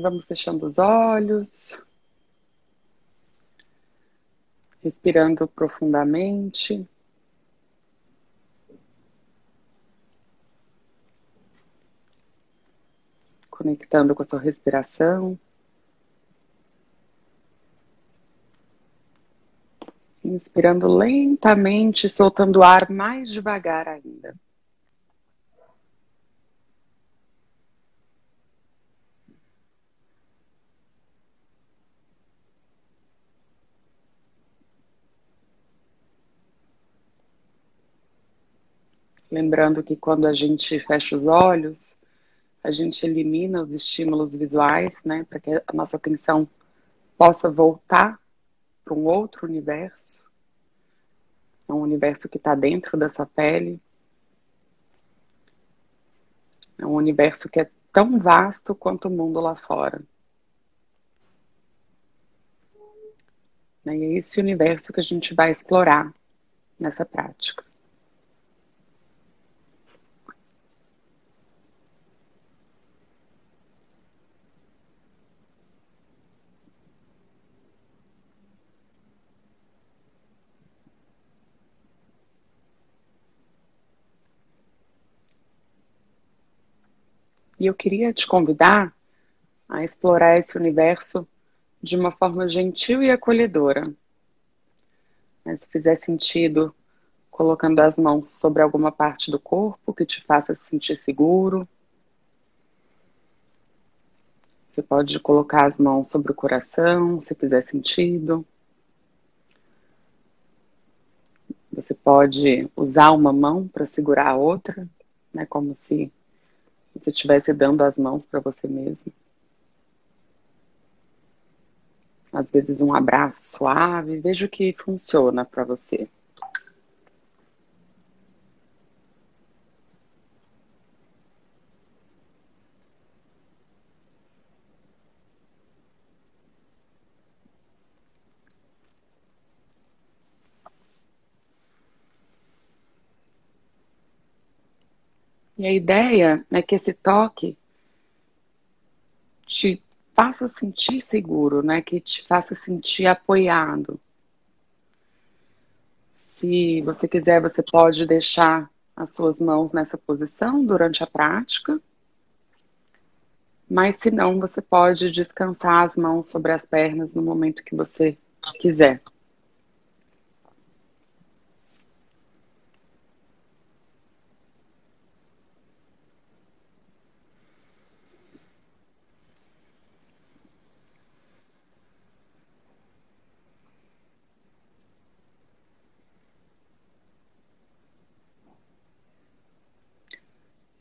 vamos fechando os olhos, respirando profundamente. Conectando com a sua respiração. Inspirando lentamente, soltando o ar mais devagar ainda. Lembrando que quando a gente fecha os olhos, a gente elimina os estímulos visuais, né, para que a nossa atenção possa voltar para um outro universo, é um universo que está dentro da sua pele, é um universo que é tão vasto quanto o mundo lá fora. E é esse universo que a gente vai explorar nessa prática. E eu queria te convidar a explorar esse universo de uma forma gentil e acolhedora. Se fizer sentido, colocando as mãos sobre alguma parte do corpo que te faça se sentir seguro. Você pode colocar as mãos sobre o coração, se fizer sentido. Você pode usar uma mão para segurar a outra, né, como se você estivesse dando as mãos para você mesmo. Às vezes um abraço suave, veja o que funciona para você. E a ideia é que esse toque te faça sentir seguro, né? Que te faça sentir apoiado. Se você quiser, você pode deixar as suas mãos nessa posição durante a prática. Mas se não, você pode descansar as mãos sobre as pernas no momento que você quiser.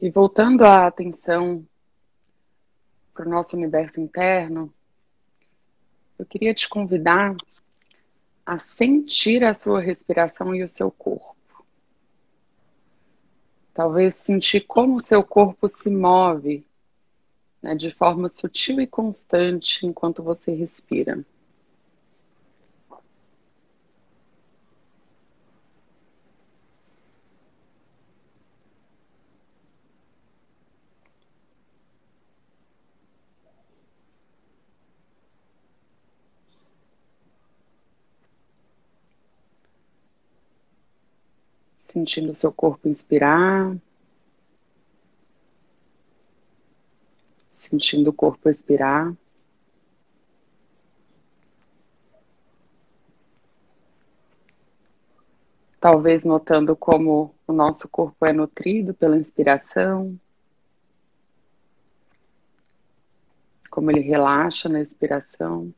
E voltando a atenção para o nosso universo interno, eu queria te convidar a sentir a sua respiração e o seu corpo. Talvez sentir como o seu corpo se move né, de forma sutil e constante enquanto você respira. Sentindo o seu corpo inspirar, sentindo o corpo expirar. Talvez notando como o nosso corpo é nutrido pela inspiração, como ele relaxa na expiração.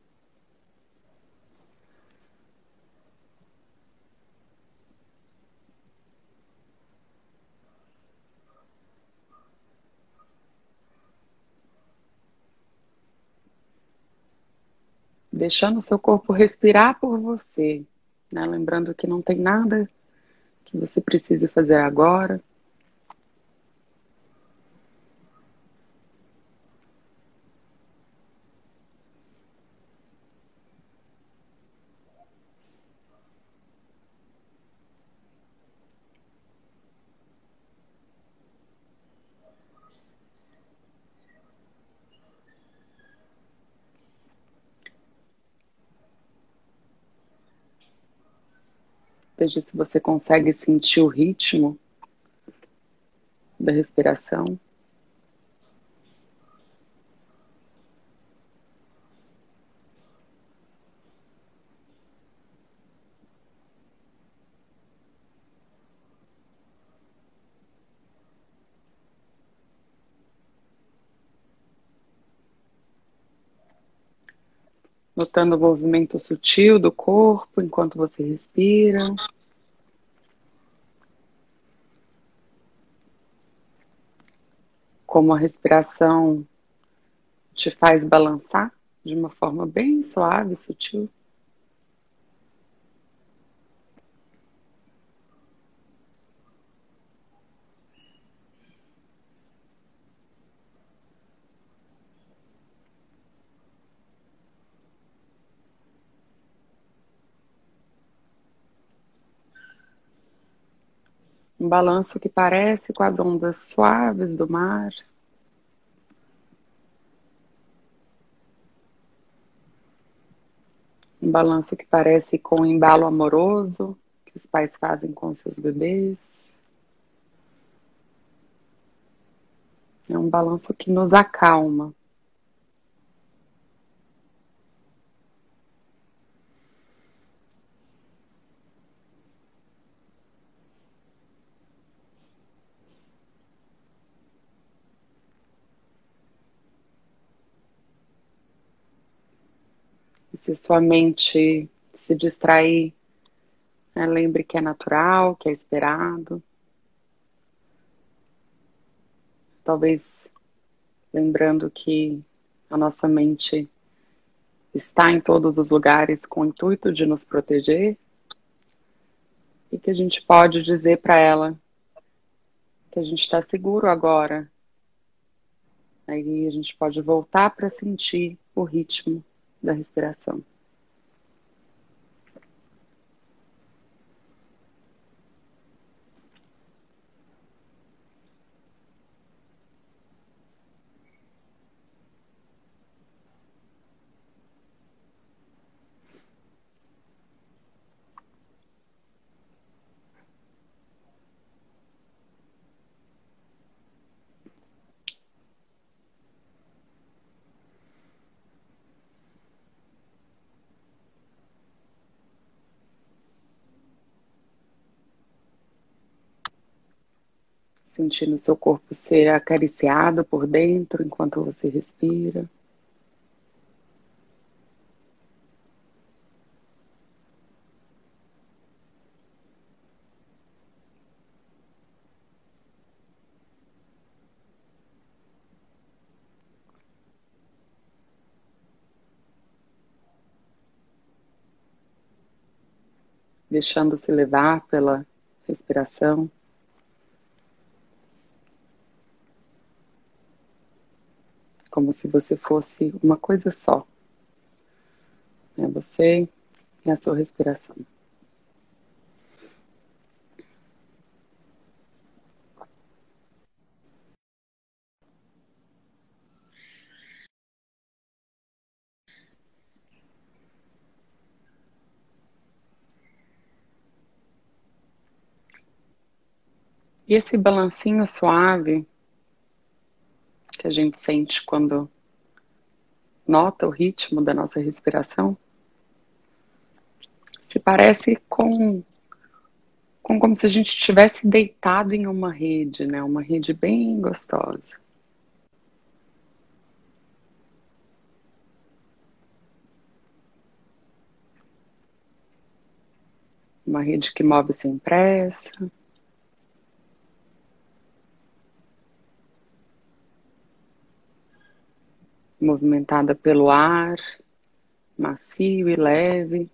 Deixando o seu corpo respirar por você, né? lembrando que não tem nada que você precise fazer agora. Veja se você consegue sentir o ritmo da respiração. Notando o movimento sutil do corpo enquanto você respira. Como a respiração te faz balançar de uma forma bem suave, sutil. Balanço que parece com as ondas suaves do mar. Um balanço que parece com o embalo amoroso que os pais fazem com seus bebês. É um balanço que nos acalma. Se sua mente se distrair, né, lembre que é natural, que é esperado. Talvez lembrando que a nossa mente está em todos os lugares com o intuito de nos proteger e que a gente pode dizer para ela que a gente está seguro agora. Aí a gente pode voltar para sentir o ritmo da respiração. Sentindo seu corpo ser acariciado por dentro enquanto você respira. Deixando-se levar pela respiração. Como se você fosse uma coisa só. É você e a sua respiração. E esse balancinho suave que a gente sente quando nota o ritmo da nossa respiração se parece com, com como se a gente estivesse deitado em uma rede, né? Uma rede bem gostosa. Uma rede que move sem pressa. Movimentada pelo ar macio e leve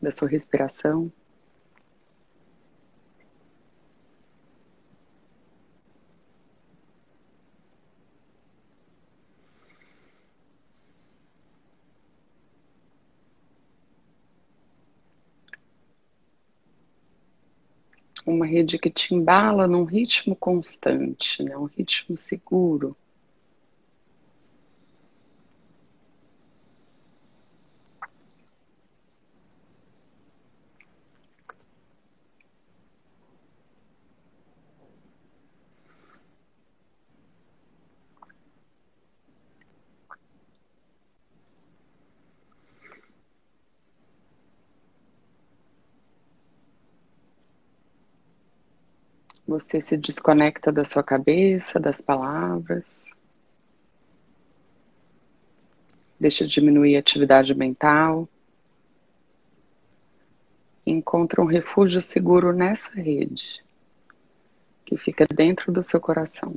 da sua respiração. Uma rede que te embala num ritmo constante, né? um ritmo seguro. Você se desconecta da sua cabeça, das palavras. Deixa diminuir a atividade mental. Encontra um refúgio seguro nessa rede, que fica dentro do seu coração.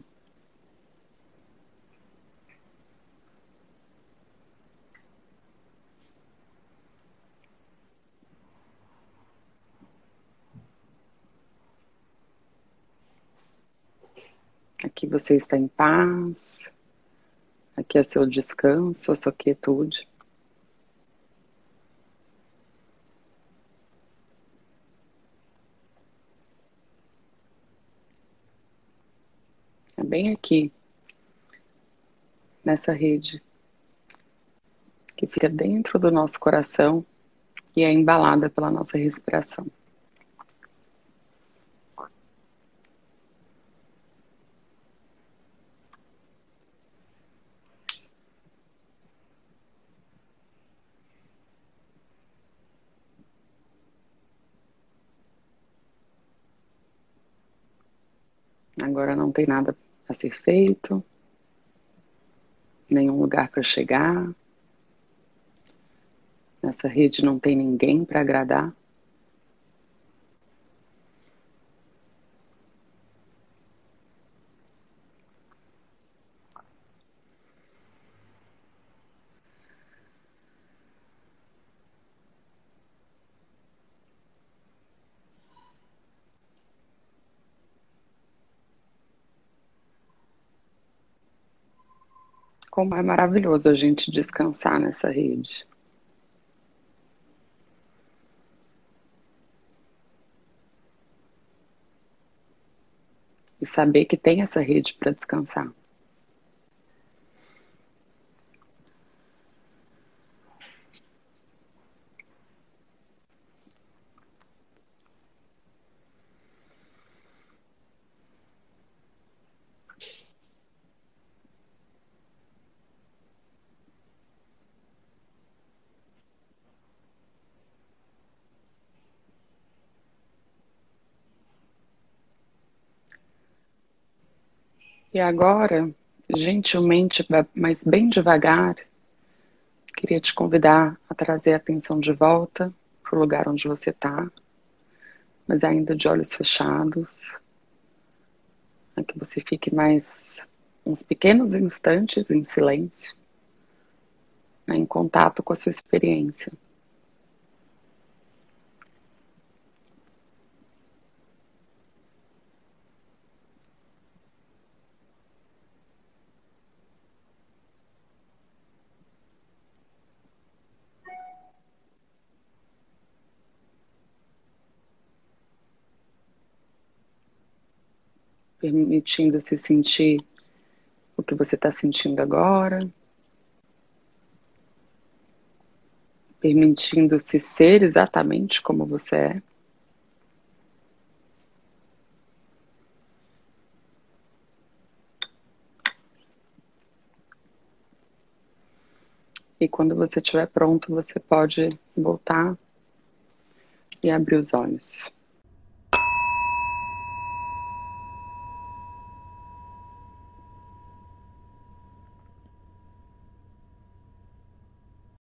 Aqui você está em paz. Aqui é seu descanso, a sua quietude. É bem aqui, nessa rede, que fica dentro do nosso coração e é embalada pela nossa respiração. Agora não tem nada a ser feito, nenhum lugar para chegar. Nessa rede não tem ninguém para agradar. Como é maravilhoso a gente descansar nessa rede. E saber que tem essa rede para descansar. E agora, gentilmente, mas bem devagar, queria te convidar a trazer a atenção de volta para o lugar onde você está, mas ainda de olhos fechados, para que você fique mais uns pequenos instantes em silêncio, né, em contato com a sua experiência. Permitindo se sentir o que você está sentindo agora, permitindo se ser exatamente como você é. E quando você estiver pronto, você pode voltar e abrir os olhos.